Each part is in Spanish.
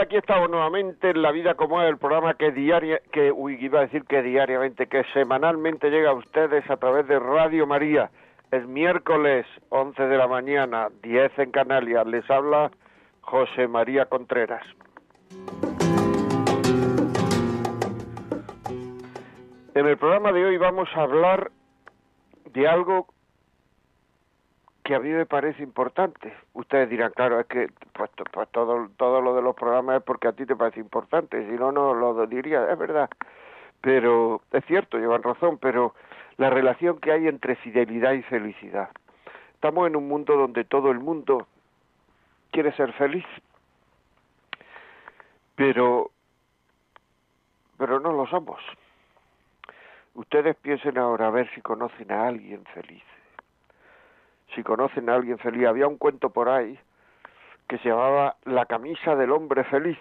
Aquí estamos nuevamente en La Vida como es, el programa que diaria, que uy, iba a decir que diariamente, que semanalmente llega a ustedes a través de Radio María. Es miércoles 11 de la mañana, 10 en Canarias. Les habla José María Contreras. En el programa de hoy vamos a hablar de algo que a mí me parece importante. Ustedes dirán, claro, es que pues, pues, todo, todo lo de los programas es porque a ti te parece importante, si no, no lo diría, es verdad. Pero es cierto, llevan razón, pero la relación que hay entre fidelidad y felicidad. Estamos en un mundo donde todo el mundo quiere ser feliz, pero, pero no lo somos. Ustedes piensen ahora a ver si conocen a alguien feliz si conocen a alguien feliz. Había un cuento por ahí que se llamaba La camisa del hombre feliz.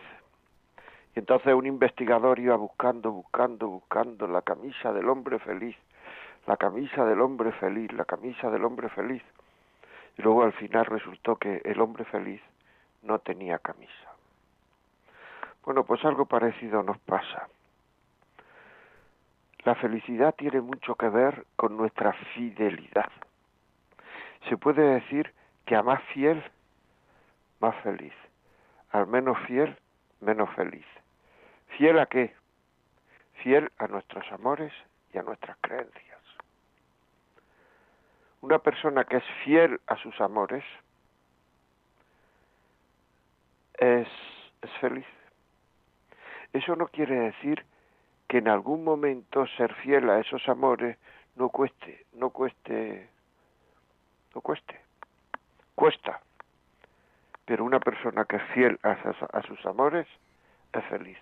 Y entonces un investigador iba buscando, buscando, buscando la camisa del hombre feliz, la camisa del hombre feliz, la camisa del hombre feliz. Y luego al final resultó que el hombre feliz no tenía camisa. Bueno, pues algo parecido nos pasa. La felicidad tiene mucho que ver con nuestra fidelidad se puede decir que a más fiel, más feliz. Al menos fiel, menos feliz. ¿Fiel a qué? Fiel a nuestros amores y a nuestras creencias. Una persona que es fiel a sus amores es, es feliz. Eso no quiere decir que en algún momento ser fiel a esos amores no cueste, no cueste no cueste. Cuesta. Pero una persona que es fiel a, a sus amores es feliz.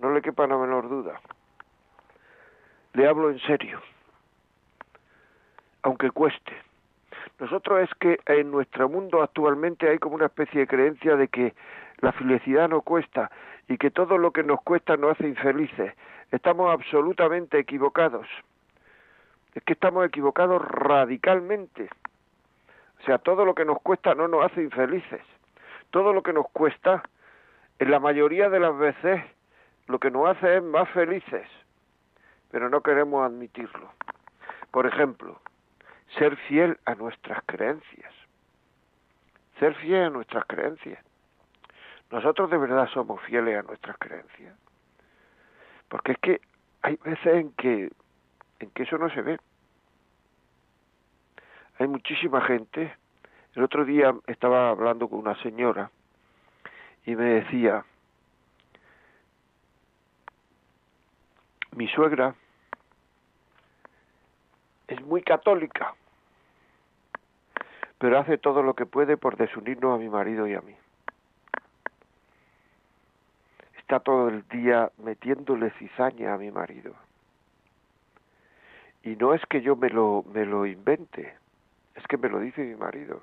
No le quepa la menor duda. Le hablo en serio. Aunque cueste. Nosotros es que en nuestro mundo actualmente hay como una especie de creencia de que la felicidad no cuesta y que todo lo que nos cuesta nos hace infelices. Estamos absolutamente equivocados. Es que estamos equivocados radicalmente. O sea, todo lo que nos cuesta no nos hace infelices. Todo lo que nos cuesta, en la mayoría de las veces, lo que nos hace es más felices. Pero no queremos admitirlo. Por ejemplo, ser fiel a nuestras creencias. Ser fiel a nuestras creencias. Nosotros de verdad somos fieles a nuestras creencias. Porque es que hay veces en que en que eso no se ve hay muchísima gente. El otro día estaba hablando con una señora y me decía, mi suegra es muy católica, pero hace todo lo que puede por desunirnos a mi marido y a mí. Está todo el día metiéndole cizaña a mi marido. Y no es que yo me lo, me lo invente, es que me lo dice mi marido.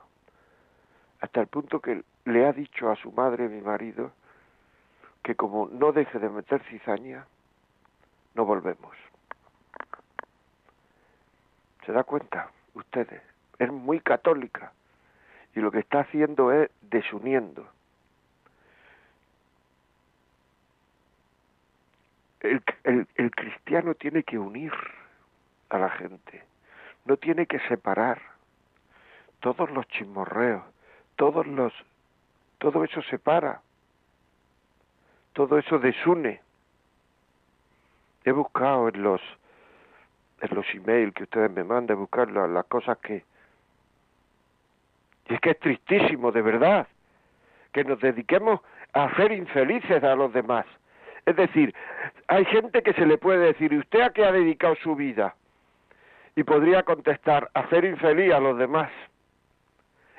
Hasta el punto que le ha dicho a su madre, mi marido, que como no deje de meter cizaña, no volvemos. ¿Se da cuenta ustedes? Es muy católica y lo que está haciendo es desuniendo. El, el, el cristiano tiene que unir a la gente, no tiene que separar todos los chismorreos, todos los, todo eso separa, todo eso desune. He buscado en los, en los emails que ustedes me manden, buscar las cosas que... Y es que es tristísimo, de verdad, que nos dediquemos a hacer infelices a los demás. Es decir, hay gente que se le puede decir, ¿y usted a qué ha dedicado su vida? Y podría contestar, hacer infeliz a los demás.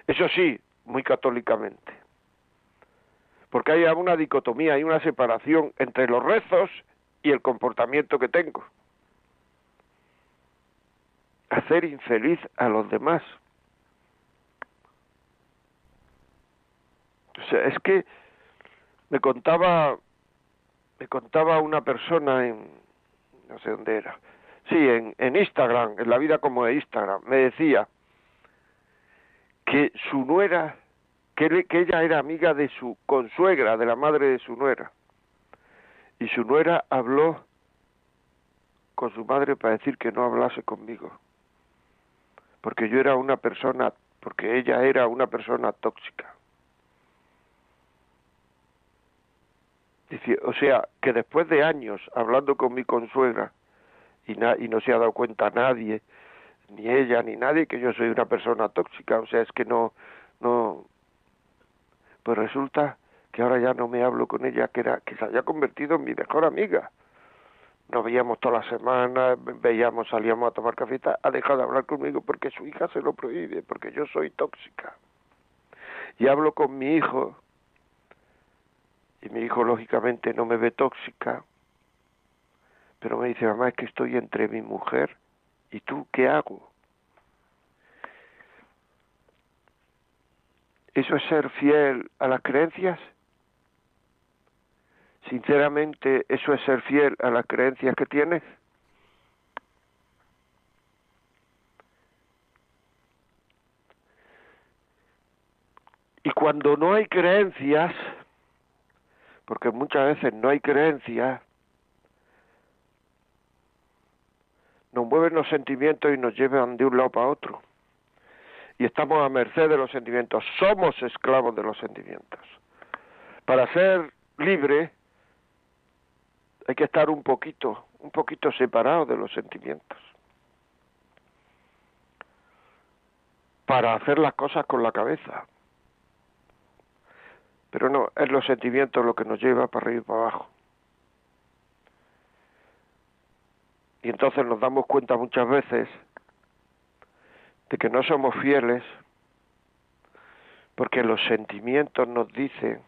Eso sí, muy católicamente. Porque hay una dicotomía, hay una separación entre los rezos y el comportamiento que tengo. Hacer infeliz a los demás. O sea, es que me contaba me contaba una persona en no sé dónde era sí en, en Instagram en la vida como de Instagram me decía que su nuera que, ella era amiga de su consuegra de la madre de su nuera. Y su nuera habló con su madre para decir que no hablase conmigo. Porque yo era una persona porque ella era una persona tóxica. O sea, que después de años hablando con mi consuegra y, y no se ha dado cuenta nadie, ni ella ni nadie, que yo soy una persona tóxica, o sea, es que no, no, pues resulta que ahora ya no me hablo con ella, que era, que se haya convertido en mi mejor amiga. Nos veíamos todas las semanas, veíamos, salíamos a tomar café, ha dejado de hablar conmigo porque su hija se lo prohíbe, porque yo soy tóxica. Y hablo con mi hijo, y mi hijo lógicamente no me ve tóxica, pero me dice, mamá, es que estoy entre mi mujer y tú, ¿qué hago? ¿Eso es ser fiel a las creencias? Sinceramente, ¿eso es ser fiel a las creencias que tienes? Y cuando no hay creencias, porque muchas veces no hay creencia, nos mueven los sentimientos y nos llevan de un lado para otro. Y estamos a merced de los sentimientos, somos esclavos de los sentimientos. Para ser libre hay que estar un poquito, un poquito separado de los sentimientos. Para hacer las cosas con la cabeza. Pero no, es los sentimientos lo que nos lleva para arriba y para abajo. Y entonces nos damos cuenta muchas veces de que no somos fieles porque los sentimientos nos dicen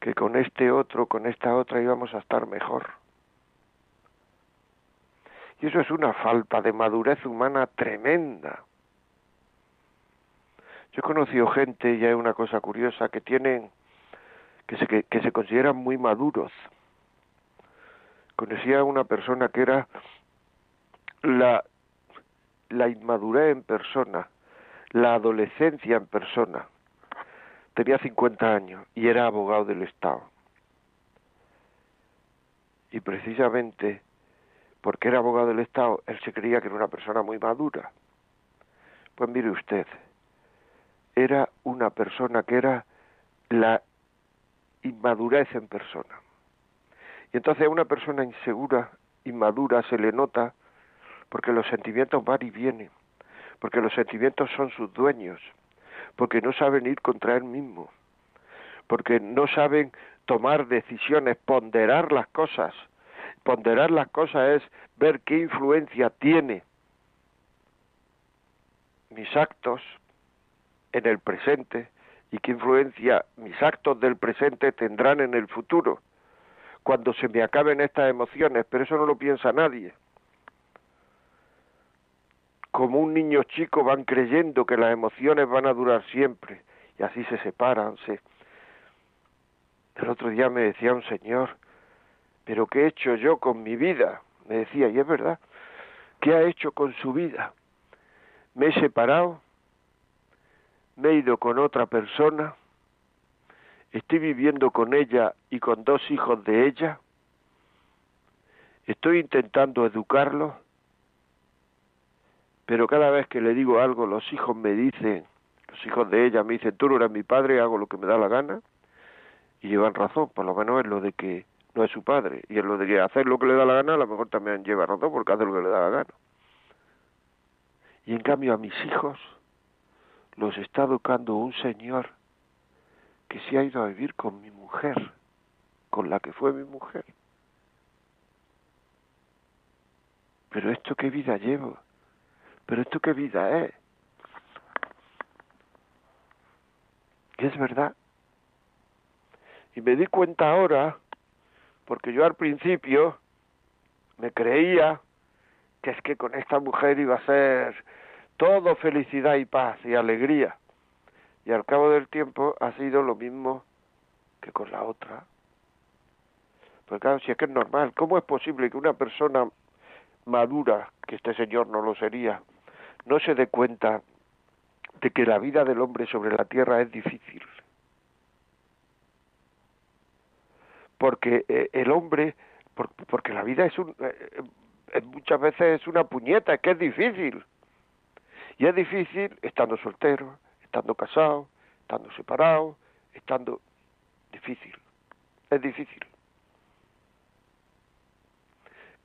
que con este otro, con esta otra íbamos a estar mejor. Y eso es una falta de madurez humana tremenda. Yo he conocido gente, y hay una cosa curiosa, que tienen, que se, que, se consideran muy maduros. Conocía a una persona que era la, inmadurez en persona, la adolescencia en persona. Tenía 50 años y era abogado del Estado. Y precisamente porque era abogado del Estado, él se creía que era una persona muy madura. Pues mire usted, era una persona que era la inmadurez en persona. Y entonces a una persona insegura, inmadura, se le nota porque los sentimientos van y vienen, porque los sentimientos son sus dueños, porque no saben ir contra él mismo, porque no saben tomar decisiones, ponderar las cosas. Ponderar las cosas es ver qué influencia tiene mis actos, en el presente y qué influencia mis actos del presente tendrán en el futuro, cuando se me acaben estas emociones, pero eso no lo piensa nadie. Como un niño chico van creyendo que las emociones van a durar siempre y así se separan. Se... El otro día me decía un señor, pero ¿qué he hecho yo con mi vida? Me decía, y es verdad, ¿qué ha hecho con su vida? Me he separado me he ido con otra persona, estoy viviendo con ella y con dos hijos de ella, estoy intentando educarlos, pero cada vez que le digo algo, los hijos me dicen, los hijos de ella me dicen, tú no eres mi padre, hago lo que me da la gana, y llevan razón, por lo menos es lo de que no es su padre. Y él lo diría, hacer lo que le da la gana, a lo mejor también lleva razón porque hace lo que le da la gana. Y en cambio a mis hijos los está educando un señor que se ha ido a vivir con mi mujer, con la que fue mi mujer. Pero esto qué vida llevo, pero esto qué vida es. Y es verdad. Y me di cuenta ahora, porque yo al principio me creía que es que con esta mujer iba a ser todo felicidad y paz y alegría. Y al cabo del tiempo ha sido lo mismo que con la otra. Porque claro, si es que es normal, ¿cómo es posible que una persona madura, que este señor no lo sería, no se dé cuenta de que la vida del hombre sobre la tierra es difícil? Porque eh, el hombre, porque la vida es un, eh, eh, muchas veces es una puñeta, es que es difícil. Y es difícil estando soltero, estando casado, estando separado, estando difícil. Es difícil.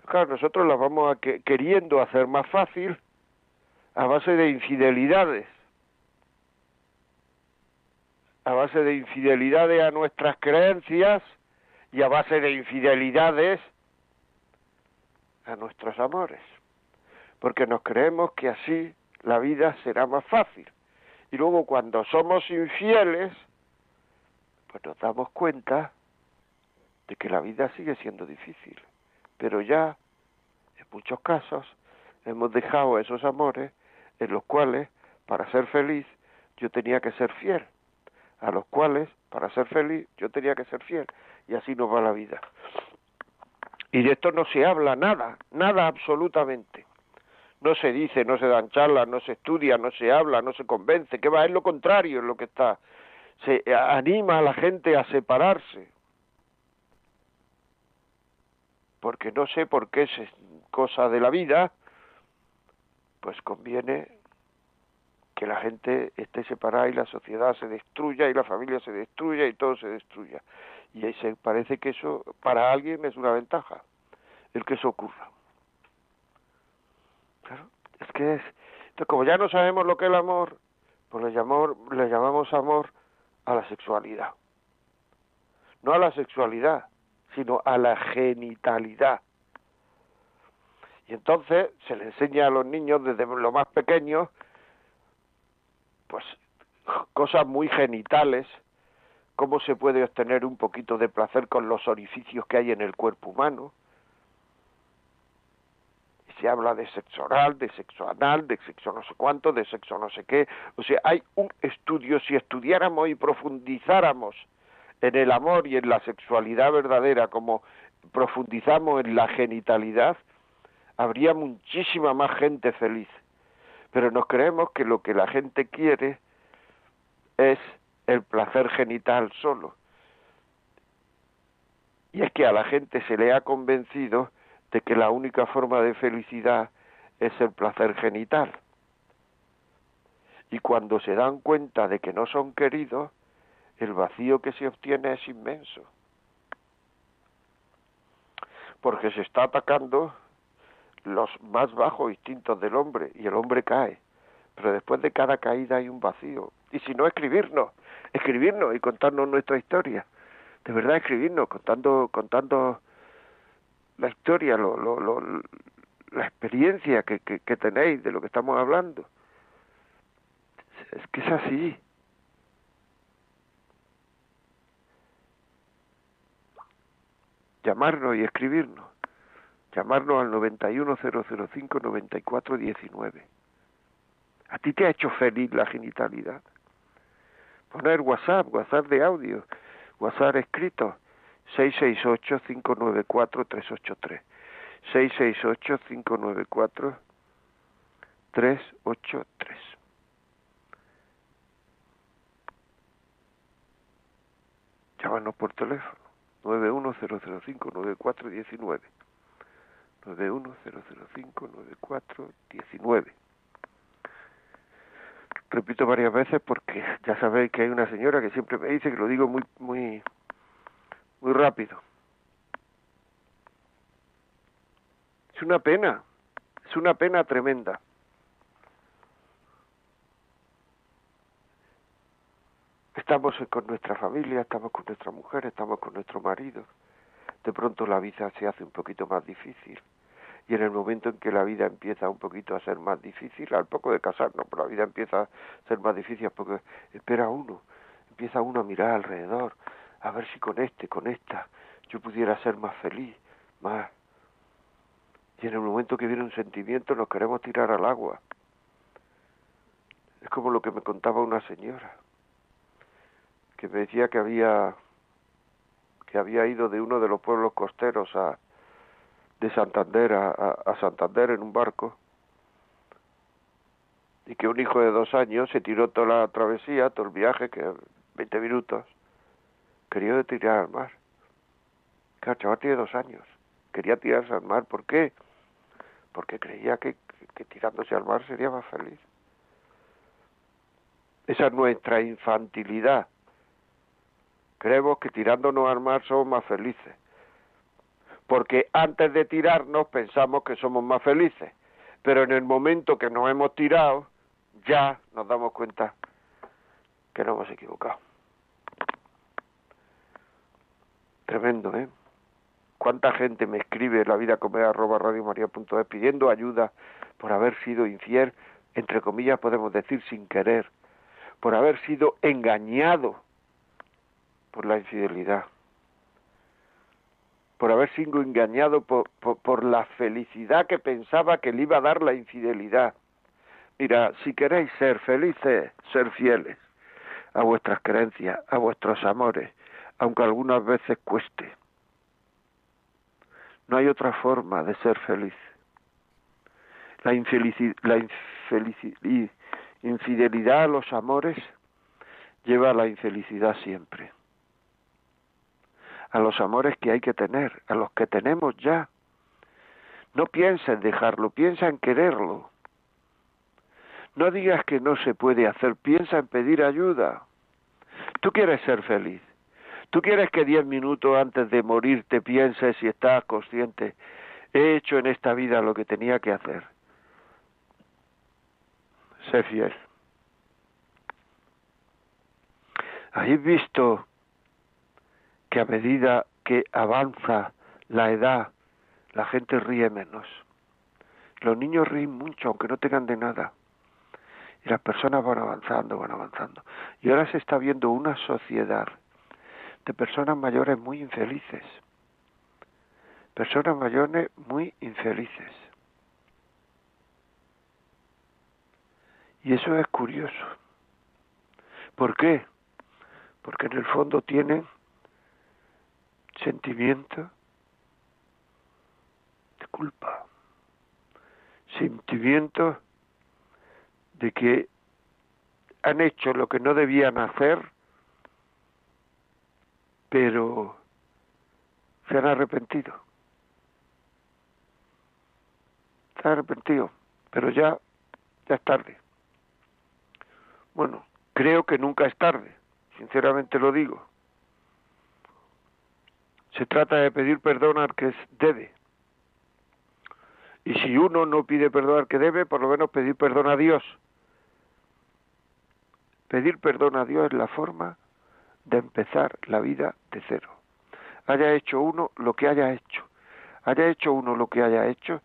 Claro, nosotros las vamos a queriendo hacer más fácil a base de infidelidades. A base de infidelidades a nuestras creencias y a base de infidelidades a nuestros amores. Porque nos creemos que así la vida será más fácil. Y luego cuando somos infieles, pues nos damos cuenta de que la vida sigue siendo difícil. Pero ya, en muchos casos, hemos dejado esos amores en los cuales, para ser feliz, yo tenía que ser fiel. A los cuales, para ser feliz, yo tenía que ser fiel. Y así nos va la vida. Y de esto no se habla nada, nada absolutamente no se dice, no se dan charlas, no se estudia, no se habla, no se convence, que va, es lo contrario es lo que está. Se anima a la gente a separarse. Porque no sé por qué es cosa de la vida, pues conviene que la gente esté separada y la sociedad se destruya y la familia se destruya y todo se destruya. Y ahí se parece que eso para alguien es una ventaja, el que eso ocurra. Claro, es que es. Entonces, como ya no sabemos lo que es el amor, pues le, le llamamos amor a la sexualidad. No a la sexualidad, sino a la genitalidad. Y entonces se le enseña a los niños desde lo más pequeños, pues cosas muy genitales, cómo se puede obtener un poquito de placer con los orificios que hay en el cuerpo humano, habla de sexo oral, de sexo anal, de sexo no sé cuánto, de sexo no sé qué. O sea, hay un estudio, si estudiáramos y profundizáramos en el amor y en la sexualidad verdadera como profundizamos en la genitalidad, habría muchísima más gente feliz. Pero nos creemos que lo que la gente quiere es el placer genital solo. Y es que a la gente se le ha convencido de que la única forma de felicidad es el placer genital. Y cuando se dan cuenta de que no son queridos, el vacío que se obtiene es inmenso. Porque se está atacando los más bajos instintos del hombre y el hombre cae. Pero después de cada caída hay un vacío. Y si no, escribirnos, escribirnos y contarnos nuestra historia. De verdad, escribirnos, contando, contando la historia, lo, lo, la experiencia que, que, tenéis de lo que estamos hablando. Es que es así. Llamarnos y escribirnos. Llamarnos al 91005-9419. ¿A ti te ha hecho feliz la genitalidad? Poner WhatsApp, WhatsApp de audio, WhatsApp escrito 668-594-383. 668-594-383. Llámanos por teléfono. 91005-9419. 91005-9419. Repito varias veces porque ya sabéis que hay una señora que siempre me dice que lo digo muy muy muy rápido. Es una pena, es una pena tremenda. Estamos con nuestra familia, estamos con nuestra mujer, estamos con nuestro marido. De pronto la vida se hace un poquito más difícil. Y en el momento en que la vida empieza un poquito a ser más difícil, al poco de casarnos, pero la vida empieza a ser más difícil porque espera uno, empieza uno a mirar alrededor, a ver si con este, con esta, yo pudiera ser más feliz, más. Y en el momento que viene un sentimiento nos queremos tirar al agua. Es como lo que me contaba una señora que me decía que había que había ido de uno de los pueblos costeros a de Santander a, a, Santander en un barco y que un hijo de dos años se tiró toda la travesía, todo el viaje, que 20 minutos, quería tirar al mar. Claro, chaval tiene dos años, quería tirarse al mar, ¿por qué? Porque creía que, que tirándose al mar sería más feliz. Esa es nuestra infantilidad Creemos que tirándonos al mar somos más felices. Porque antes de tirarnos pensamos que somos más felices. Pero en el momento que nos hemos tirado, ya nos damos cuenta que nos hemos equivocado. Tremendo, ¿eh? ¿Cuánta gente me escribe la vida comer arroba pidiendo ayuda por haber sido infiel, entre comillas podemos decir sin querer, por haber sido engañado por la infidelidad, por haber sido engañado por, por, la felicidad que pensaba que le iba a dar la infidelidad. Mira, si queréis ser felices, ser fieles a vuestras creencias, a vuestros amores, aunque algunas veces cueste. No hay otra forma de ser feliz. La, la infidelidad a los amores lleva a la infelicidad siempre a los amores que hay que tener, a los que tenemos ya. No piensa en dejarlo, piensa en quererlo. No digas que no se puede hacer, piensa en pedir ayuda. Tú quieres ser feliz. Tú quieres que diez minutos antes de morir te pienses y estás consciente, he hecho en esta vida lo que tenía que hacer. Sé fiel. ¿Habéis visto que a medida que avanza la edad, la gente ríe menos. Los niños ríen mucho, aunque no tengan de nada. Y las personas van avanzando, van avanzando. Y ahora se está viendo una sociedad de personas mayores muy infelices. Personas mayores muy infelices. Y eso es curioso. ¿Por qué? Porque en el fondo tienen sentimiento de culpa, sentimiento de que han hecho lo que no debían hacer, pero se han arrepentido. Se han arrepentido, pero ya, ya es tarde. Bueno, creo que nunca es tarde, sinceramente lo digo. Se trata de pedir perdón al que debe. Y si uno no pide perdón al que debe, por lo menos pedir perdón a Dios. Pedir perdón a Dios es la forma de empezar la vida de cero. Haya hecho uno lo que haya hecho. Haya hecho uno lo que haya hecho.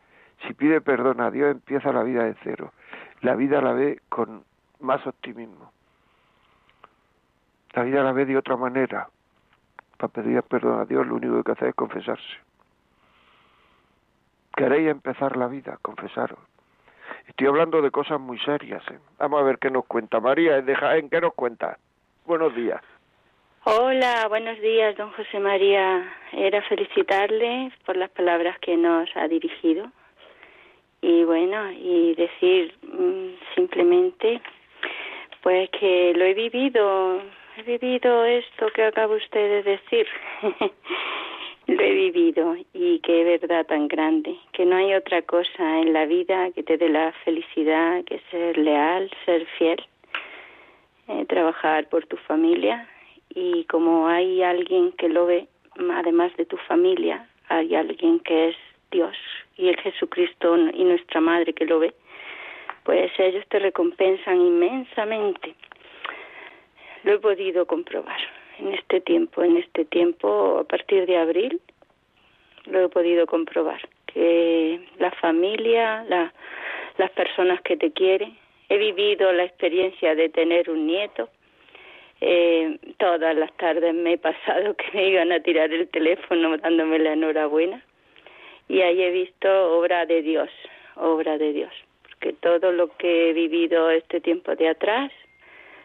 Si pide perdón a Dios, empieza la vida de cero. La vida la ve con más optimismo. La vida la ve de otra manera para pedir perdón a Dios, lo único que hace es confesarse. Queréis empezar la vida, confesaros. Estoy hablando de cosas muy serias. ¿eh? Vamos a ver qué nos cuenta María ¿En ¿Qué nos cuenta? Buenos días. Hola, buenos días, don José María. Era felicitarle por las palabras que nos ha dirigido. Y bueno, y decir mm, simplemente, pues que lo he vivido he vivido esto que acaba usted de decir. Lo he vivido y qué verdad tan grande, que no hay otra cosa en la vida que te dé la felicidad que ser leal, ser fiel, eh, trabajar por tu familia y como hay alguien que lo ve, además de tu familia, hay alguien que es Dios y el Jesucristo y nuestra Madre que lo ve, pues ellos te recompensan inmensamente. Lo he podido comprobar en este tiempo, en este tiempo a partir de abril, lo he podido comprobar, que la familia, las personas que te quieren, he vivido la experiencia de tener un nieto, eh, todas las tardes me he pasado que me iban a tirar el teléfono dándome la enhorabuena. Y ahí he visto obra de Dios, obra de Dios, porque todo lo que he vivido este tiempo de atrás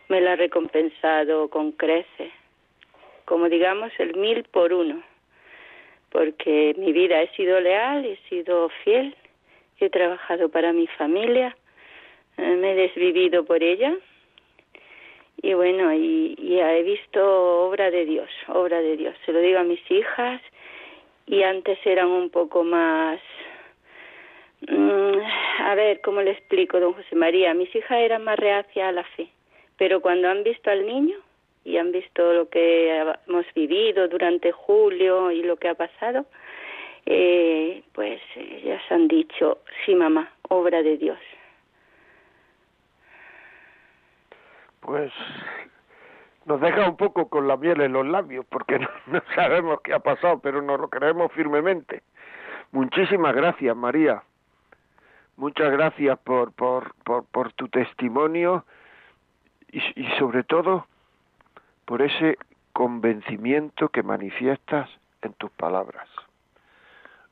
me lo ha recompensado con creces, como digamos el mil por uno, porque mi vida he sido leal, he sido fiel, he trabajado para mi familia, eh, me he desvivido por ella y bueno, y, y, he visto obra de Dios, obra de Dios. Se lo digo a mis hijas y antes eran un poco más... Mm, a ver, ¿cómo le explico, don José María? Mis hijas eran más reacias a la fe, pero cuando han visto al niño y han visto lo que hemos vivido durante julio y lo que ha pasado, eh, pues ellas han dicho, sí mamá, obra de Dios. Pues nos deja un poco con la miel en los labios, porque no, sabemos qué ha pasado, pero nos lo creemos firmemente. Muchísimas gracias, María. Muchas gracias por, por, por, tu testimonio y, y sobre todo por ese convencimiento que manifiestas en tus palabras.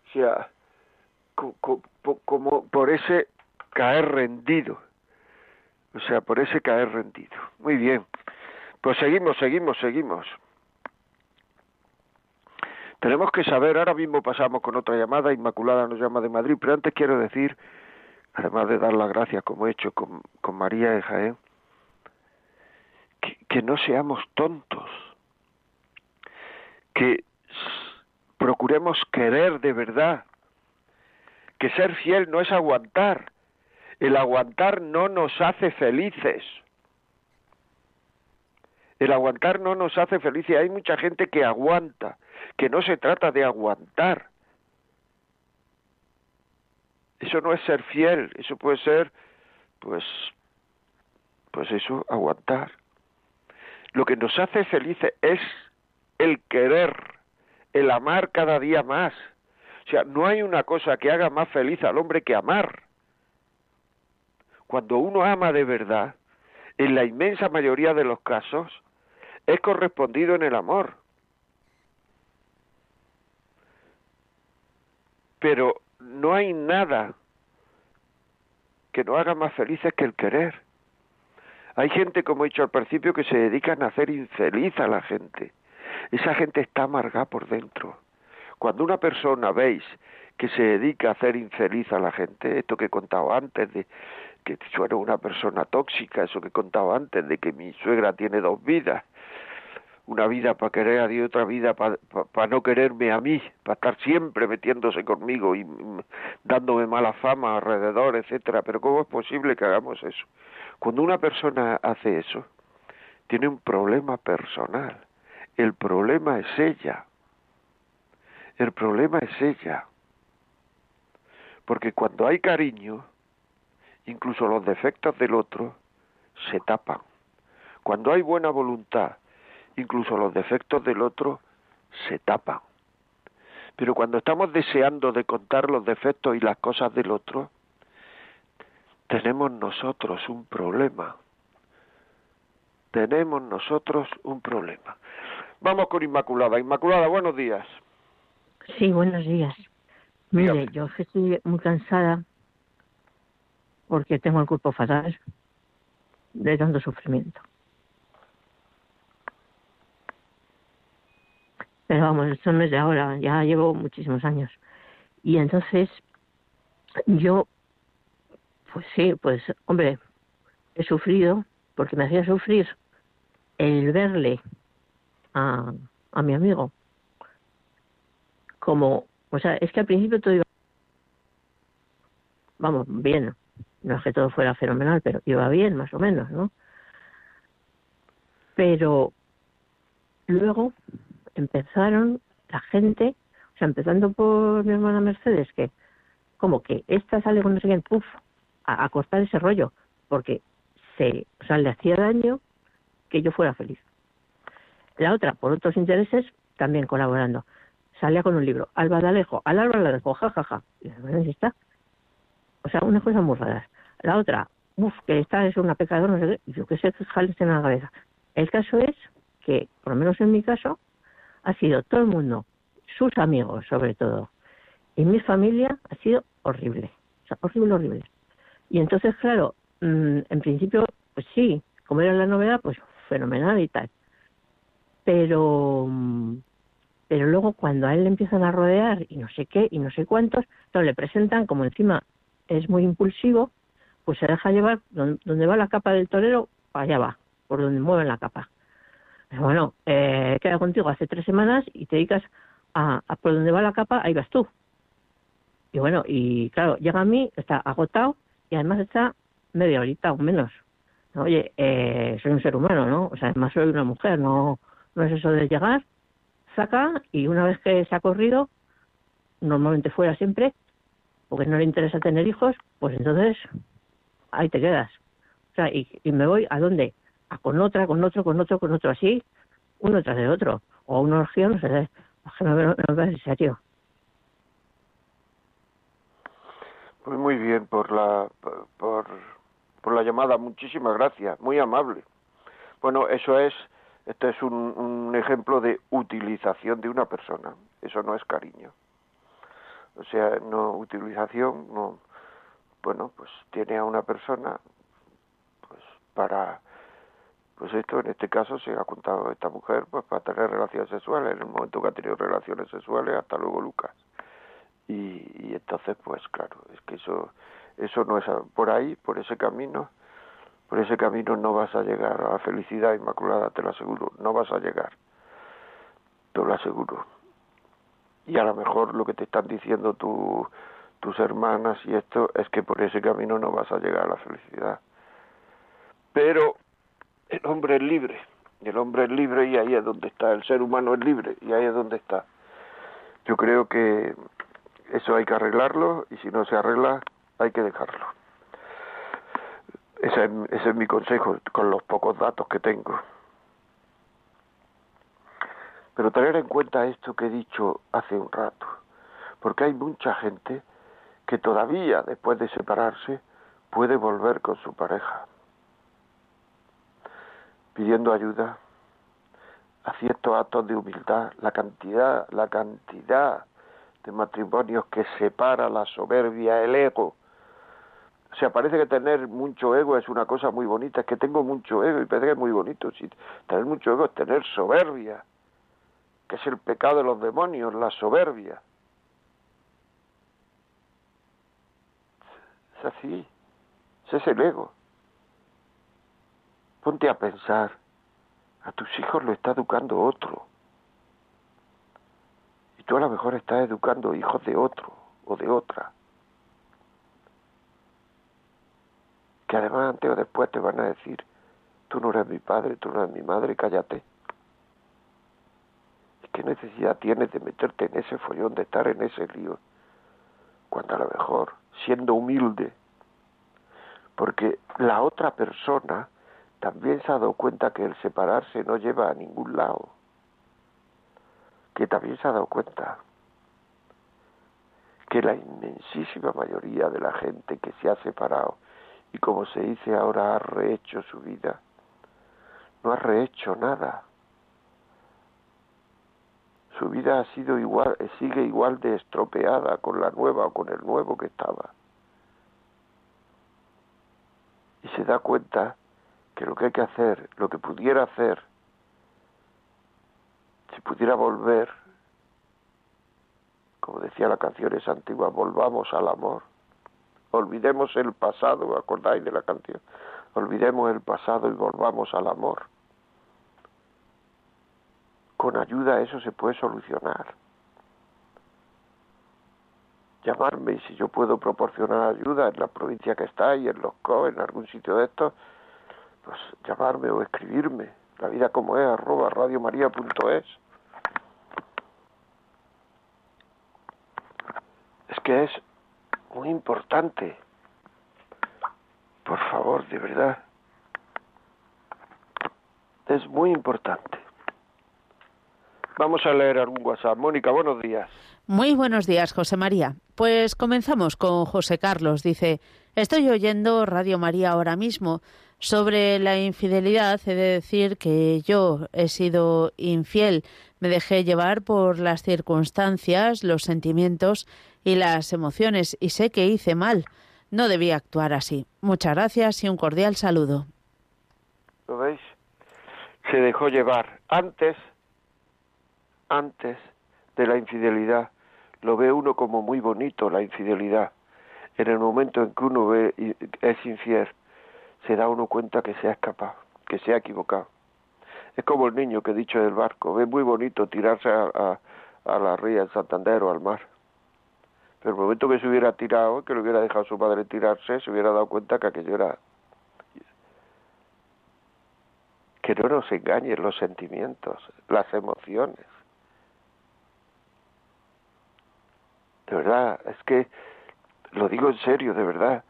O sea, como por ese caer rendido. O sea, por ese caer rendido. Muy bien. Pues seguimos, seguimos, seguimos. Tenemos que saber, ahora mismo pasamos con otra llamada, Inmaculada nos llama de Madrid, pero antes quiero decir, además de dar las gracias como he hecho con, con María de Jaén, que, que no seamos tontos, que procuremos querer de verdad, que ser fiel no es aguantar, el aguantar no nos hace felices. El aguantar no nos hace felices. Hay mucha gente que aguanta, que no se trata de aguantar. Eso no es ser fiel, eso puede ser, pues, pues eso, aguantar. Lo que nos hace felices es el querer, el amar cada día más. O sea, no hay una cosa que haga más feliz al hombre que amar. Cuando uno ama de verdad, en la inmensa mayoría de los casos, es correspondido en el amor. Pero no hay nada que nos haga más felices que el querer. Hay gente, como he dicho al principio, que se dedican a hacer infeliz a la gente. Esa gente está amargada por dentro. Cuando una persona veis que se dedica a hacer infeliz a la gente, esto que he contado antes de que suena una persona tóxica, eso que he contado antes, de que mi suegra tiene dos vidas, una vida para querer a Dios, otra vida para no quererme a mí, para estar siempre metiéndose conmigo y dándome mala fama alrededor, etcétera. Pero ¿cómo es posible que hagamos eso? Cuando una persona hace eso, tiene un problema personal. El problema es ella. El problema es ella. Porque cuando hay cariño, incluso los defectos del otro se tapan. Cuando hay buena voluntad, incluso los defectos del otro se tapan. Pero cuando estamos deseando de contar los defectos y las cosas del otro, tenemos nosotros un problema. Tenemos nosotros un problema. Vamos con Inmaculada. Inmaculada, buenos días. Sí, buenos días. Mire, yo estoy muy cansada porque tengo el cuerpo fatal de tanto sufrimiento. Pero vamos, esto no es de ahora, ya llevo muchísimos años. Y entonces, yo, pues sí, pues hombre, he sufrido, porque me hacía sufrir el verle a, a mi amigo. Como, o sea, es que al principio todo iba, vamos, bien, no es que todo fuera fenomenal, pero iba bien, más o menos, ¿no? Pero luego empezaron la gente, O sea, empezando por mi hermana Mercedes, que como que esta sale con no sé quién, puf, a, cortar ese rollo, porque se, o sea, le hacía daño que yo fuera feliz. La otra, por otros intereses, también colaborando. Salía con un libro, Alba de Alejo, al Alba la dejo, jajaja. Ja, ja. Está. O sea, una cosa muy rara. La otra, uff, que esta es una pecadora, no sé qué, yo qué sé qué jales en la cabeza. El caso es que, por lo menos en mi caso, ha sido todo el mundo, sus amigos sobre todo, y mi familia ha sido horrible. O sea, horrible, horrible. Y entonces, claro, mm, en principio, pues sí, como era la novedad, pues fenomenal y tal. Pero, mm, pero luego cuando a él le empiezan a rodear y no sé qué y no sé cuántos, entonces le presentan como encima es muy impulsivo, pues se deja llevar donde, va la capa del torero, para allá va, por donde mueven la capa. bueno, eh, queda contigo hace tres semanas y te dedicas a, a por donde va la capa, ahí vas tú. Y bueno, y claro, llega a mí, está agotado y además está media horita o menos. Oye, eh, soy un ser humano, ¿no? O sea, además soy una mujer, no, no es eso de llegar, saca y una vez que se ha corrido, normalmente fuera siempre, porque no le interesa tener hijos, pues entonces ahí te quedas. O sea, y, me voy a dónde? A con otra, con otro, con otro, con otro, así, uno tras de otro. O una orgía, no sé, no, no, no me serio. Pues muy bien por la por, por la llamada, muchísimas gracias, muy amable. Bueno, eso es, este es un, un ejemplo de utilización de una persona, eso no es cariño. O sea, no utilización, no, bueno, pues tiene a una persona, pues para, pues esto en este caso se ha contado esta mujer, pues para tener relaciones sexuales, en el momento que ha tenido relaciones sexuales, hasta luego Lucas. Y, entonces pues claro es que eso eso no es por ahí por ese camino por ese camino no vas a llegar. A la felicidad inmaculada te lo aseguro no vas a llegar. Te lo aseguro. Y a lo mejor lo que te están diciendo tu, tus hermanas y esto es que por ese camino no vas a llegar a la felicidad pero el hombre es libre y el hombre es libre y ahí es donde está el ser humano es libre y ahí es donde está yo creo que eso hay que arreglarlo y si no se arregla hay que dejarlo. Ese es, ese es mi consejo con los pocos datos que tengo. Pero tener en cuenta esto que he dicho hace un rato, porque hay mucha gente que todavía después de separarse puede volver con su pareja, pidiendo ayuda, haciendo actos de humildad, la cantidad, la cantidad de matrimonios que separa la soberbia, el ego. O sea, parece que tener mucho ego es una cosa muy bonita, es que tengo mucho ego y parece que es muy bonito. Si tener mucho ego es tener soberbia, que es el pecado de los demonios, la soberbia. Es así, es el ego. Ponte a pensar, a tus hijos lo está educando otro tú a lo mejor estás educando hijos de otro o de otra. Que además antes o después te van a decir, tú no eres mi padre, tú no eres mi madre, cállate. ¿Y qué necesidad tienes de meterte en ese follón, de estar en ese lío? Cuando a lo mejor, siendo humilde, porque la otra persona también se ha dado cuenta que el separarse no lleva a ningún lado que también se ha dado cuenta que la inmensísima mayoría de la gente que se ha separado y como se dice ahora ha rehecho su vida, no ha rehecho nada. Su vida ha sido igual, sigue igual de estropeada con la nueva o con el nuevo que estaba. Y se da cuenta que lo que hay que hacer, lo que pudiera hacer, si pudiera volver, como decía la canción esa antigua, volvamos al amor. Olvidemos el pasado, acordáis de la canción? Olvidemos el pasado y volvamos al amor. Con ayuda eso se puede solucionar. Llamarme y si yo puedo proporcionar ayuda en la provincia que está y en los CO, en algún sitio de estos, pues llamarme o escribirme. La vida como es, arroba radiomaria.es. que es muy importante. Por favor, de verdad. Es muy importante. Vamos a leer algún WhatsApp. Mónica, buenos días. Muy buenos días, José María. Pues comenzamos con José Carlos. Dice, estoy oyendo Radio María ahora mismo. Sobre la infidelidad, he de decir que yo he sido infiel. Me dejé llevar por las circunstancias, los sentimientos y las emociones y sé que hice mal. No debía actuar así. Muchas gracias y un cordial saludo. ¿Lo veis? Se dejó llevar. Antes, antes de la infidelidad, lo ve uno como muy bonito la infidelidad. En el momento en que uno ve es infiel, se da uno cuenta que se ha escapado, que se ha equivocado. Es como el niño que he dicho del barco, ve muy bonito tirarse a, a, la ría de Santander o al mar. Pero el momento que se hubiera tirado, que le hubiera dejado a su padre tirarse, se hubiera dado cuenta que aquello era... Que no nos engañen los sentimientos, las emociones. De verdad, es que lo digo en serio, de verdad.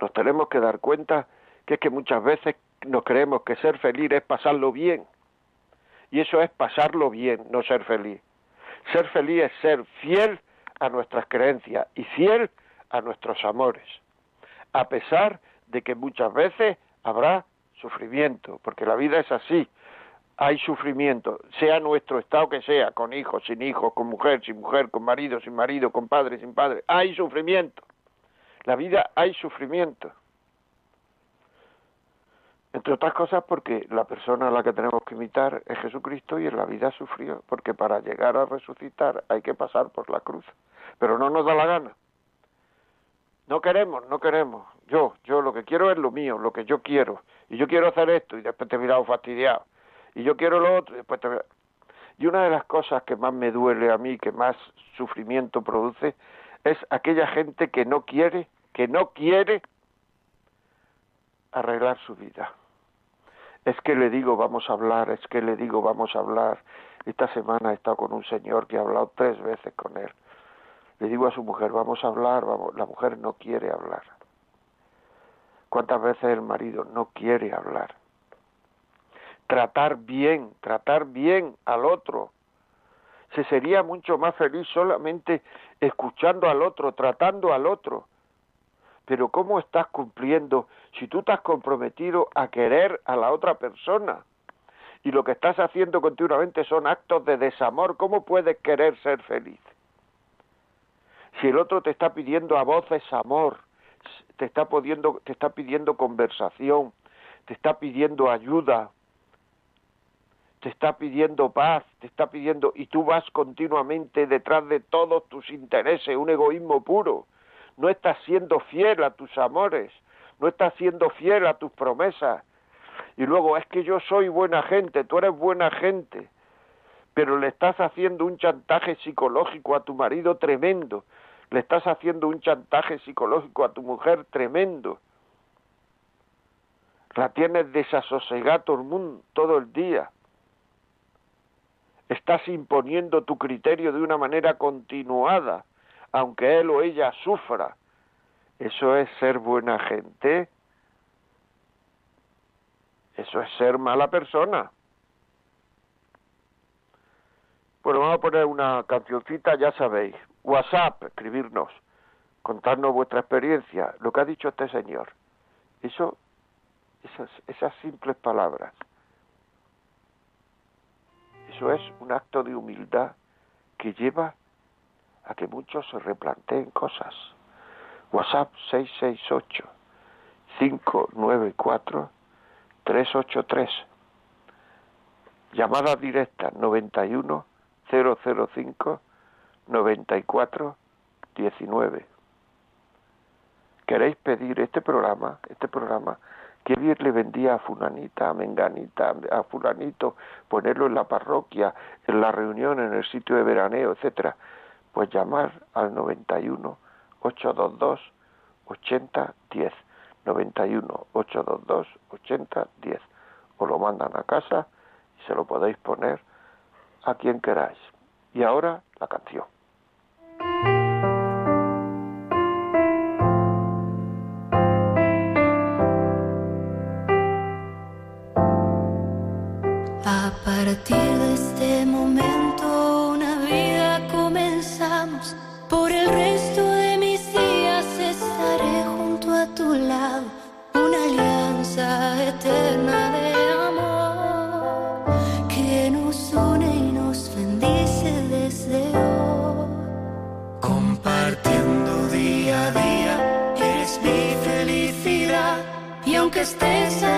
Nos tenemos que dar cuenta que es que muchas veces nos creemos que ser feliz es pasarlo bien. Y eso es pasarlo bien, no ser feliz. Ser feliz es ser fiel a nuestras creencias y fiel a nuestros amores. A pesar de que muchas veces habrá sufrimiento, porque la vida es así hay sufrimiento, sea nuestro estado que sea, con hijos, sin hijos, con mujer, sin mujer, con marido, sin marido, con padre, sin padre, hay sufrimiento. La vida hay sufrimiento. Entre otras cosas porque la persona a la que tenemos que imitar es Jesucristo y en la vida sufrió, porque para llegar a resucitar hay que pasar por la cruz. Pero no nos da la gana. No queremos, no queremos. Yo, yo lo que quiero es lo mío, lo que yo quiero. Y yo quiero hacer esto y después te he mirado fastidiado y yo quiero lo otro, y después Y una de las cosas que más me duele a mí, que más sufrimiento produce, es aquella gente que no quiere, que no quiere arreglar su vida. Es que le digo vamos a hablar, es que le digo vamos a hablar. Esta semana he estado con un señor que ha hablado tres veces con él. Le digo a su mujer vamos a hablar, vamos. la mujer no quiere hablar. ¿Cuántas veces el marido no quiere hablar? Tratar bien, tratar bien al otro. Se sería mucho más feliz solamente escuchando al otro, tratando al otro. Pero ¿cómo estás cumpliendo si tú estás comprometido a querer a la otra persona? Y lo que estás haciendo continuamente son actos de desamor. ¿Cómo puedes querer ser feliz? Si el otro te está pidiendo a voces amor, te está te está pidiendo conversación, te está pidiendo ayuda, te está pidiendo paz, te está pidiendo, y tú vas continuamente detrás de todos tus intereses, un egoísmo puro. No estás siendo fiel a tus amores, no estás siendo fiel a tus promesas. Y luego es que yo soy buena gente, tú eres buena gente, pero le estás haciendo un chantaje psicológico a tu marido tremendo, le estás haciendo un chantaje psicológico a tu mujer tremendo. La tienes desasosegada el mundo, todo el día Estás imponiendo tu criterio de una manera continuada, aunque él o ella sufra. ¿Eso es ser buena gente? Eso es ser mala persona. Bueno, vamos a poner una cancioncita, ya sabéis. WhatsApp, escribirnos, contarnos vuestra experiencia, lo que ha dicho este señor. Eso, esas, esas simples palabras eso es un acto de humildad que lleva a que muchos se replanteen cosas. WhatsApp 668 594 383. Llamada directa 91 005 94 19. ¿Queréis pedir este programa, este programa Qué bien le vendía a fulanita, a menganita, a fulanito, ponerlo en la parroquia, en la reunión, en el sitio de veraneo, etcétera. Pues llamar al 91 822 8010. 91 822 8010. O lo mandan a casa y se lo podéis poner a quien queráis. Y ahora la canción. Y aunque estés a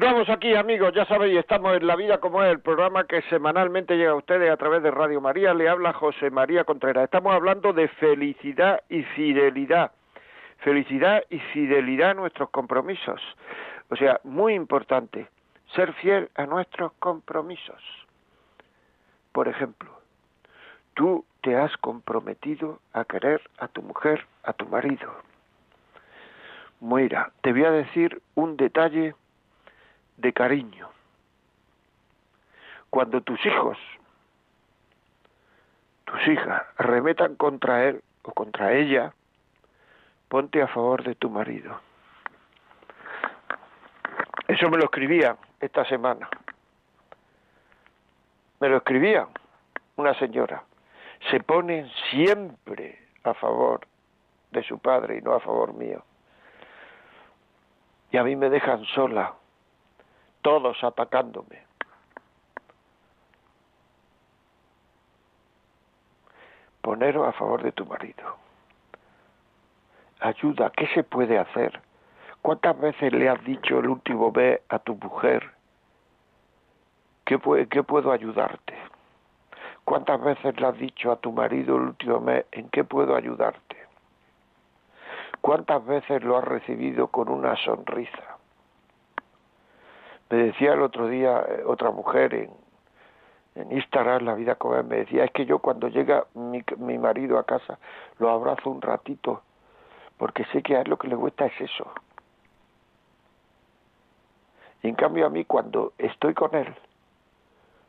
Continuamos aquí, amigos. Ya sabéis, estamos en La Vida como es, el programa que semanalmente llega a ustedes a través de Radio María. Le habla José María Contreras. Estamos hablando de felicidad y fidelidad. Felicidad y fidelidad a nuestros compromisos. O sea, muy importante, ser fiel a nuestros compromisos. Por ejemplo, tú te has comprometido a querer a tu mujer, a tu marido. Mira, te voy a decir un detalle de cariño. Cuando tus hijos, tus hijas, remetan contra él o contra ella, ponte a favor de tu marido. Eso me lo escribía esta semana. Me lo escribía una señora. Se ponen siempre a favor de su padre y no a favor mío. Y a mí me dejan sola todos atacándome. Poneros a favor de tu marido. Ayuda, ¿qué se puede hacer? ¿Cuántas veces le has dicho el último mes a tu mujer que, qué puedo ayudarte? ¿Cuántas veces le has dicho a tu marido el último mes en qué puedo ayudarte? ¿Cuántas veces lo has recibido con una sonrisa? Me decía el otro día eh, otra mujer en, en Instagram, La Vida como me decía, es que yo cuando llega mi, mi marido a casa lo abrazo un ratito, porque sé que a él lo que le gusta es eso. Y en cambio a mí cuando estoy con él,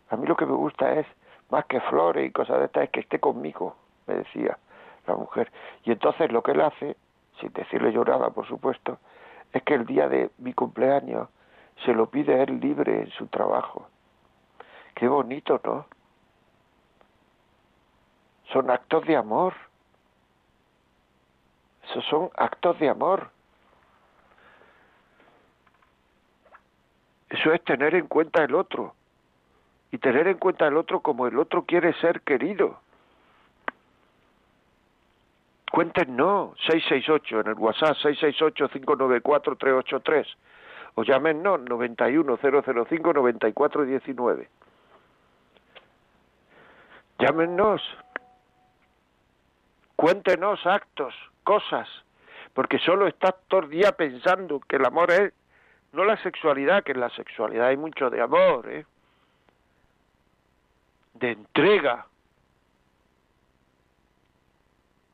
a mí lo que me gusta es, más que flores y cosas de estas, es que esté conmigo, me decía la mujer. Y entonces lo que él hace, sin decirle llorada por supuesto, es que el día de mi cumpleaños se lo pide él libre en su trabajo. Qué bonito, ¿no? Son actos de amor. Esos son actos de amor. Eso es tener en cuenta el otro. y tener en cuenta al otro como el otro quiere ser querido. Cuéntenos, 668 en el WhatsApp, 668-594-383 o llámenos 91-005-9419. Llámenos, cuéntenos actos, cosas, porque solo estás todo el día pensando que el amor es no la sexualidad, que en la sexualidad hay mucho de amor, ¿eh? de entrega,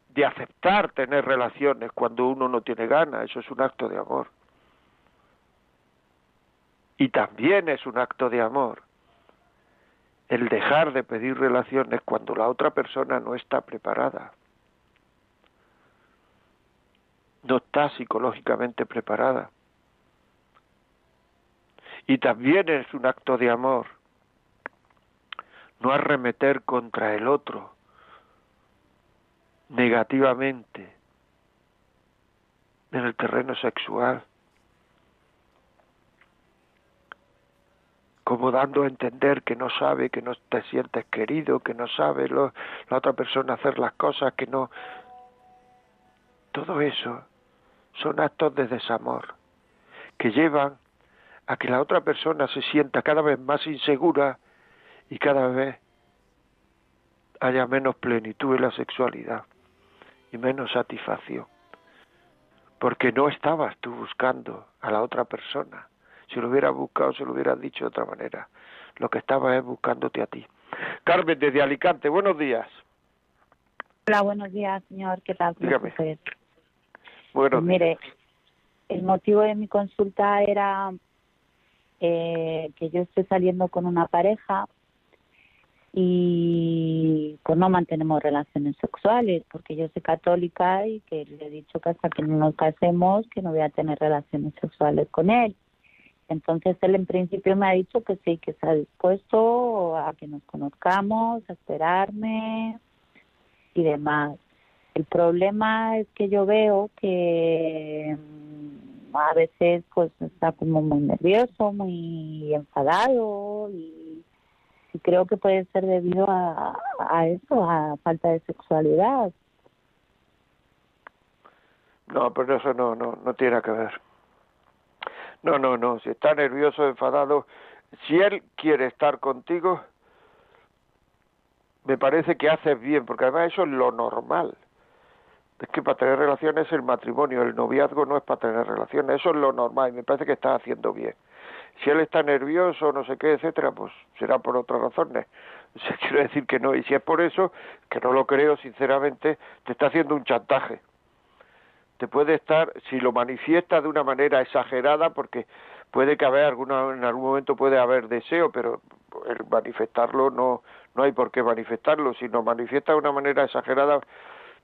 de aceptar tener relaciones cuando uno no tiene ganas, eso es un acto de amor. Y también es un acto de amor el dejar de pedir relaciones cuando la otra persona no está preparada. No está psicológicamente preparada. Y también es un acto de amor no arremeter contra el otro negativamente en el terreno sexual, como dando a entender que no sabe, que no te sientes querido, que no sabe la otra persona hacer las cosas, que no... Todo eso son actos de desamor que llevan a que la otra persona se sienta cada vez más insegura y cada vez haya menos plenitud en la sexualidad y menos satisfacción. Porque no estabas tú buscando a la otra persona. Si lo hubieras buscado, se lo hubieras dicho de otra manera. Lo que estabas es buscándote a ti. Carmen, desde Alicante, buenos días. Hola, buenos días, señor. ¿Qué tal? Dígame. Bueno, Buenos días. mire, el motivo de mi consulta era eh, que yo estoy saliendo con una pareja y pues no mantenemos relaciones sexuales porque yo soy católica y que le he dicho que hasta que no nos casemos que no voy a tener relaciones sexuales con él. Entonces él en principio me ha dicho que sí, que está dispuesto a que nos conozcamos, a esperarme y demás. El problema es que yo veo que mm, a veces pues está como muy nervioso, muy enfadado y y creo que puede ser debido a, a eso, a falta de sexualidad. No, pero eso no, no, no tiene que ver. No, no, no. Si está nervioso, enfadado, si él quiere estar contigo, me parece que haces bien, porque además eso es lo normal. Es que para tener relaciones el matrimonio, el noviazgo no es para tener relaciones, eso es lo normal y me parece que estás haciendo bien. Si él está nervioso, no sé qué, etcétera, pues será por otras razones. Quiero decir que no, y si es por eso, que no lo creo, sinceramente, te está haciendo un chantaje. Te puede estar, si lo manifiesta de una manera exagerada, porque puede que haber alguna, en algún momento puede haber deseo, pero el manifestarlo no, no hay por qué manifestarlo. Si lo manifiesta de una manera exagerada,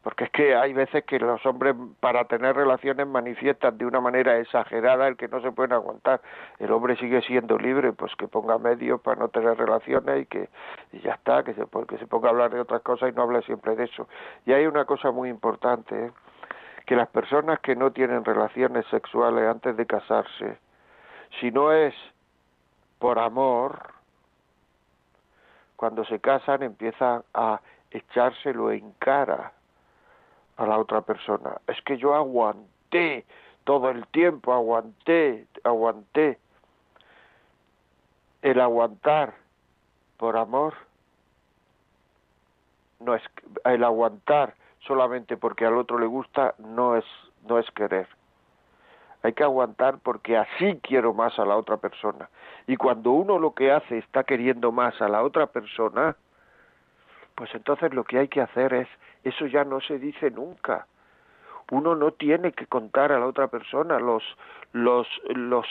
porque es que hay veces que los hombres para tener relaciones manifiestan de una manera exagerada el que no se pueden aguantar. El hombre sigue siendo libre, pues que ponga medios para no tener relaciones y que y ya está, que se, que se ponga a hablar de otras cosas y no hable siempre de eso. Y hay una cosa muy importante, ¿eh? Que las personas que no tienen relaciones sexuales antes de casarse, si no es por amor, cuando se casan empiezan a echárselo en cara a la otra persona. Es que yo aguanté todo el tiempo, aguanté, aguanté. El aguantar por amor no es el aguantar solamente porque al otro le gusta no es no es querer. Hay que aguantar porque así quiero más a la otra persona. Y cuando uno lo que hace está queriendo más a la otra persona, pues entonces lo que hay que hacer es, eso ya no se dice nunca. Uno no tiene que contar a la otra persona los, los, los,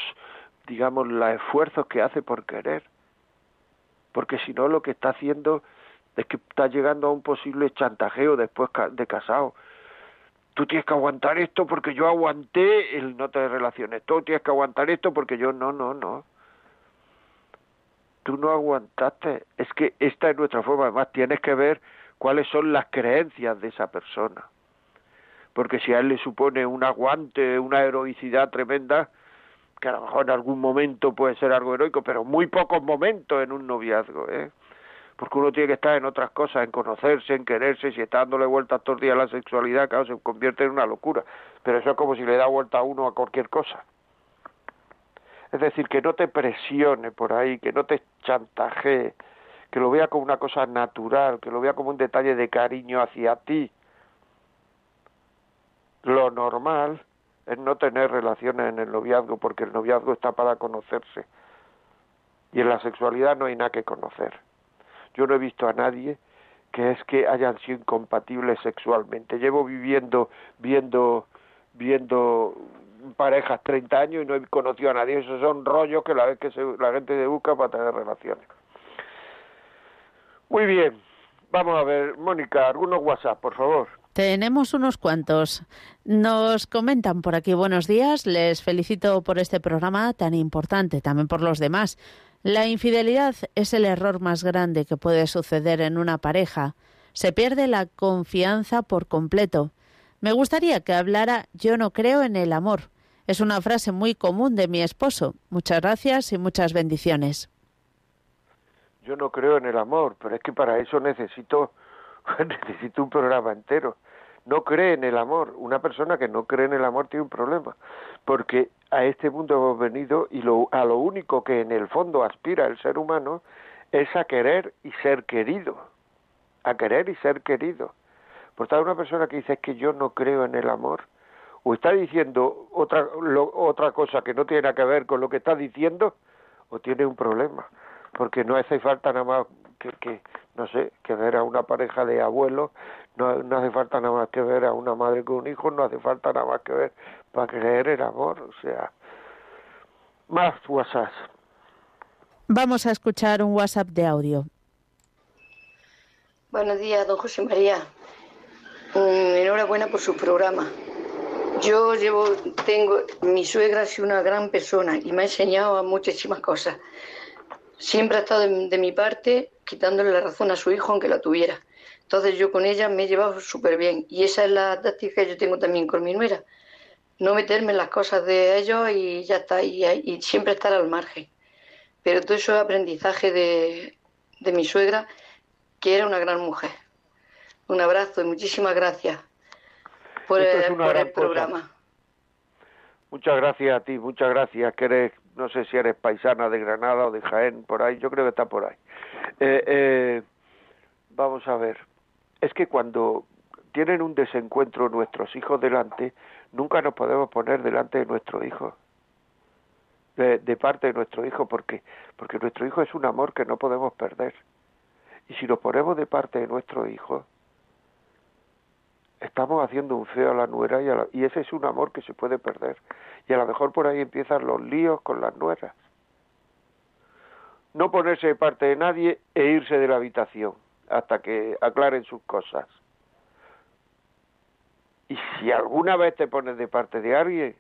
digamos, los esfuerzos que hace por querer. Porque si no lo que está haciendo es que está llegando a un posible chantajeo después de casado. Tú tienes que aguantar esto porque yo aguanté el no tener relaciones. Tú tienes que aguantar esto porque yo no, no, no tú no aguantaste. Es que esta es nuestra forma. Además, tienes que ver cuáles son las creencias de esa persona. Porque si a él le supone un aguante, una heroicidad tremenda, que a lo mejor en algún momento puede ser algo heroico, pero muy pocos momentos en un noviazgo, ¿eh? Porque uno tiene que estar en otras cosas, en conocerse, en quererse, si está dándole vueltas todos los días a la sexualidad, claro, se convierte en una locura. Pero eso es como si le da vuelta a uno a cualquier cosa. Es decir, que no te presione por ahí, que no te chantajee, que lo vea como una cosa natural, que lo vea como un detalle de cariño hacia ti. Lo normal es no tener relaciones en el noviazgo, porque el noviazgo está para conocerse. Y en la sexualidad no hay nada que conocer. Yo no he visto a nadie que es que hayan sido incompatibles sexualmente. Llevo viviendo, viendo, viendo parejas 30 años y no he conocido a nadie. Esos son rollos que la vez que la gente se busca para tener relaciones. Muy bien. Vamos a ver, Mónica, algunos WhatsApp, por favor. Tenemos unos cuantos. Nos comentan por aquí buenos días. Les felicito por este programa tan importante, también por los demás. La infidelidad es el error más grande que puede suceder en una pareja. Se pierde la confianza por completo. Me gustaría que hablara Yo no creo en el amor. Es una frase muy común de mi esposo. Muchas gracias y muchas bendiciones. Yo no creo en el amor, pero es que para eso necesito necesito un programa entero. No cree en el amor. Una persona que no cree en el amor tiene un problema, porque a este mundo hemos venido y lo, a lo único que en el fondo aspira el ser humano es a querer y ser querido, a querer y ser querido. Por tanto, una persona que dice que yo no creo en el amor, o está diciendo otra, otra cosa que no tiene que ver con lo que está diciendo, o tiene un problema, porque no hace falta nada más que, que no sé, que ver a una pareja de abuelos, no, no hace falta nada más que ver a una madre con un hijo, no hace falta nada más que ver para creer el amor, o sea, más WhatsApp. Vamos a escuchar un WhatsApp de audio. Buenos días, don José María. Mm, enhorabuena por su programa. Yo llevo, tengo, mi suegra ha sido una gran persona y me ha enseñado muchísimas cosas. Siempre ha estado de, mi parte, quitándole la razón a su hijo aunque la tuviera. Entonces yo con ella me he llevado súper bien y esa es la táctica que yo tengo también con mi nuera. No meterme en las cosas de ellos y ya está, y, y siempre estar al margen. Pero todo eso es aprendizaje de, de mi suegra, que era una gran mujer. Un abrazo y muchísimas gracias por, el, por el programa. Muchas gracias a ti, muchas gracias, que eres, no sé si eres paisana de Granada o de Jaén, por ahí, yo creo que está por ahí. Eh, eh, vamos a ver, es que cuando tienen un desencuentro nuestros hijos delante, nunca nos podemos poner delante de nuestro hijo, de, de parte de nuestro hijo, porque porque nuestro hijo es un amor que no podemos perder. Y si nos ponemos de parte de nuestro hijo, estamos haciendo un feo a la nuera y, y ese es un amor que se puede perder. Y a lo mejor por ahí empiezan los líos con las nueras. No ponerse de parte de nadie e irse de la habitación hasta que aclaren sus cosas. Y si alguna vez te pones de parte de alguien,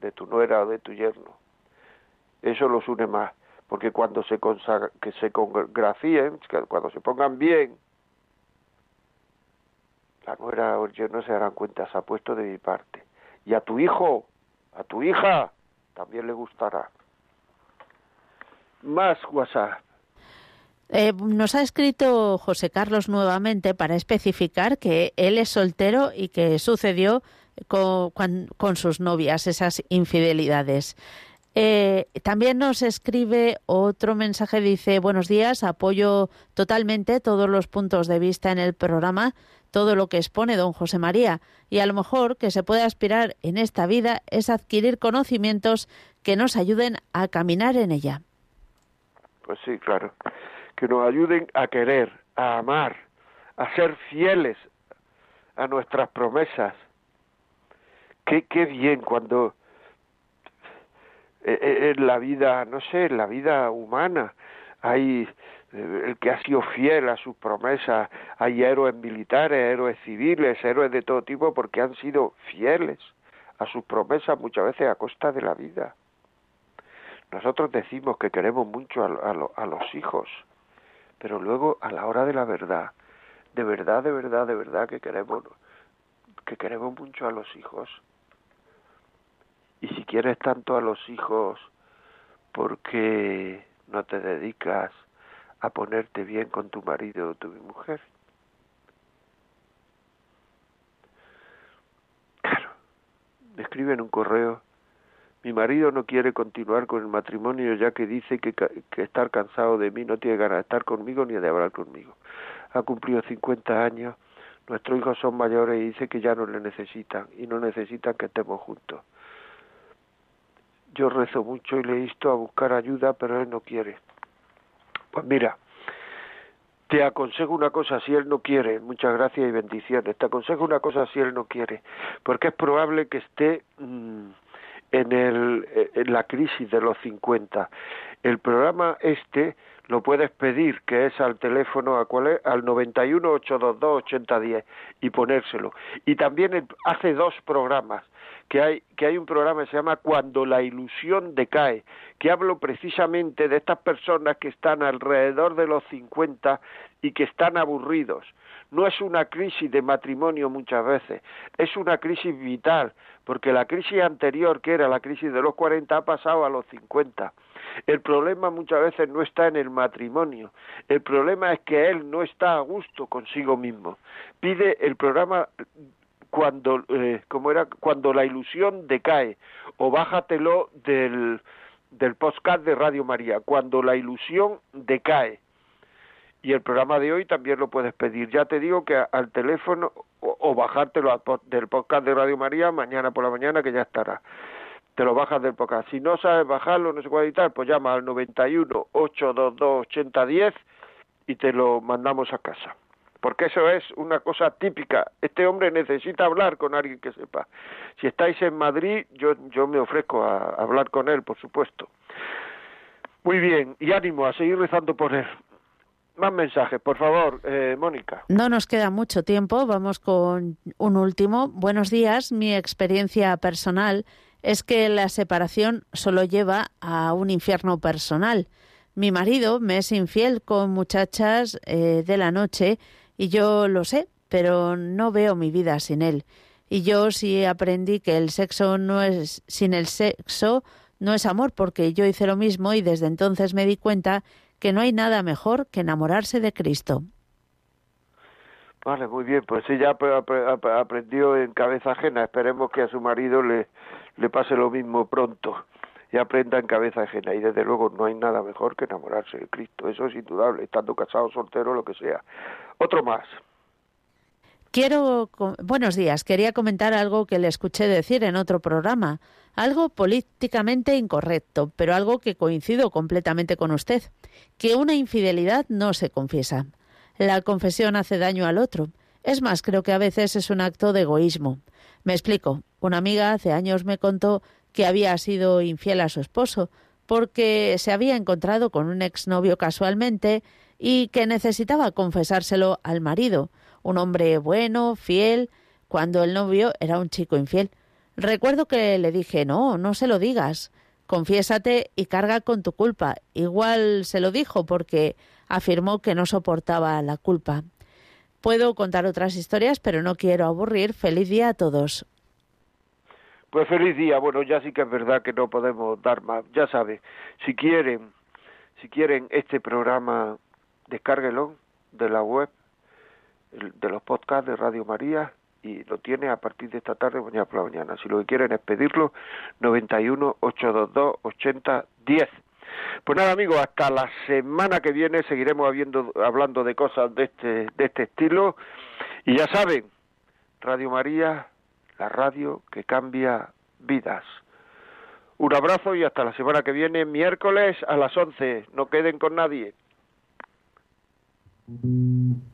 de tu nuera o de tu yerno, eso los une más, porque cuando se que se congracien, cuando se pongan bien, la nuera o el yerno se darán cuenta, se ha puesto de mi parte. Y a tu hijo, a tu hija, también le gustará. Más WhatsApp. Eh, nos ha escrito José Carlos nuevamente para especificar que él es soltero y que sucedió con, sus novias esas infidelidades. Eh, también nos escribe otro mensaje, dice, buenos días, apoyo totalmente todos los puntos de vista en el programa, todo lo que expone don José María, y a lo mejor que se puede aspirar en esta vida es adquirir conocimientos que nos ayuden a caminar en ella. Pues sí, claro, que nos ayuden a querer, a amar, a ser fieles a nuestras promesas. Qué, qué bien cuando eh, eh, en la vida, no sé, en la vida humana. Hay eh, el que ha sido fiel a sus promesas, hay héroes militares, héroes civiles, héroes de todo tipo porque han sido fieles a sus promesas muchas veces a costa de la vida. Nosotros decimos que queremos mucho a, a los hijos, pero luego a la hora de la verdad, de verdad, de verdad, de verdad que queremos que queremos mucho a los hijos Y si quieres tanto a los hijos, ¿por qué no te dedicas a ponerte bien con tu marido o tu mujer? Claro, escriben un correo mi marido no quiere continuar con el matrimonio ya que dice que, que estar cansado de mí no tiene ganas de estar conmigo ni de hablar conmigo. Ha cumplido 50 años, nuestros hijos son mayores y dice que ya no le necesitan y no necesitan que estemos juntos. Yo rezo mucho y le insto a buscar ayuda, pero él no quiere. Pues mira, te aconsejo una cosa si él no quiere, muchas gracias y bendiciones, te aconsejo una cosa si él no quiere, porque es probable que esté... Mm, en, el, en la crisis de los 50. El programa este lo puedes pedir, que es al teléfono a cuál es? al 91 822 8010 y ponérselo. Y también hace dos programas, que hay que hay un programa que se llama Cuando la ilusión decae, que hablo precisamente de estas personas que están alrededor de los 50 y que están aburridos. No es una crisis de matrimonio muchas veces, es una crisis vital, porque la crisis anterior, que era la crisis de los 40, ha pasado a los 50. El problema muchas veces no está en el matrimonio, el problema es que él no está a gusto consigo mismo. Pide el programa cuando, eh, como era, cuando la ilusión decae, o bájatelo del, del podcast de Radio María, cuando la ilusión decae y el programa de hoy también lo puedes pedir. Ya te digo que al teléfono o, bajártelo del podcast de Radio María mañana por la mañana que ya estará. Te lo bajas del podcast. Si no sabes bajarlo, no se puede editar, pues llama al 91 822 8010 y te lo mandamos a casa. Porque eso es una cosa típica. Este hombre necesita hablar con alguien que sepa. Si estáis en Madrid, yo, yo me ofrezco a hablar con él, por supuesto. Muy bien, y ánimo a seguir rezando por él. Más mensajes, por favor, eh, Mónica. No nos queda mucho tiempo, vamos con un último. Buenos días, mi experiencia personal es que la separación solo lleva a un infierno personal. Mi marido me es infiel con muchachas eh, de la noche y yo lo sé, pero no veo mi vida sin él. Y yo sí aprendí que el sexo no es sin el sexo no es amor porque yo hice lo mismo y desde entonces me di cuenta que no hay nada mejor que enamorarse de Cristo. Vale, muy bien, pues ella aprendió en cabeza ajena. Esperemos que a su marido le, le pase lo mismo pronto y aprenda en cabeza ajena. Y desde luego no hay nada mejor que enamorarse de Cristo. Eso es indudable, estando casado, soltero, lo que sea. Otro más. Quiero, buenos días, quería comentar algo que le escuché decir en otro programa, algo políticamente incorrecto, pero algo que coincido completamente con usted, que una infidelidad no se confiesa. La confesión hace daño al otro. Es más, creo que a veces es un acto de egoísmo. Me explico. Una amiga hace años me contó que había sido infiel a su esposo porque se había encontrado con un exnovio casualmente y que necesitaba confesárselo al marido un hombre bueno, fiel, cuando el novio era un chico infiel. Recuerdo que le dije, no, no se lo digas, confiésate y carga con tu culpa. Igual se lo dijo porque afirmó que no soportaba la culpa. Puedo contar otras historias, pero no quiero aburrir. Feliz día a todos. Pues feliz día. Bueno, ya sí que es verdad que no podemos dar más. Ya saben, si quieren, si quieren este programa, descárguelo de la web de los podcasts de Radio María y lo tiene a partir de esta tarde mañana por la mañana. Si lo que quieren es pedirlo, 91 822 80 10. Pues nada, amigos, hasta la semana que viene seguiremos habiendo, hablando de cosas de este, de este estilo. Y ya saben, Radio María, la radio que cambia vidas. Un abrazo y hasta la semana que viene, miércoles a las 11. No queden con nadie. Y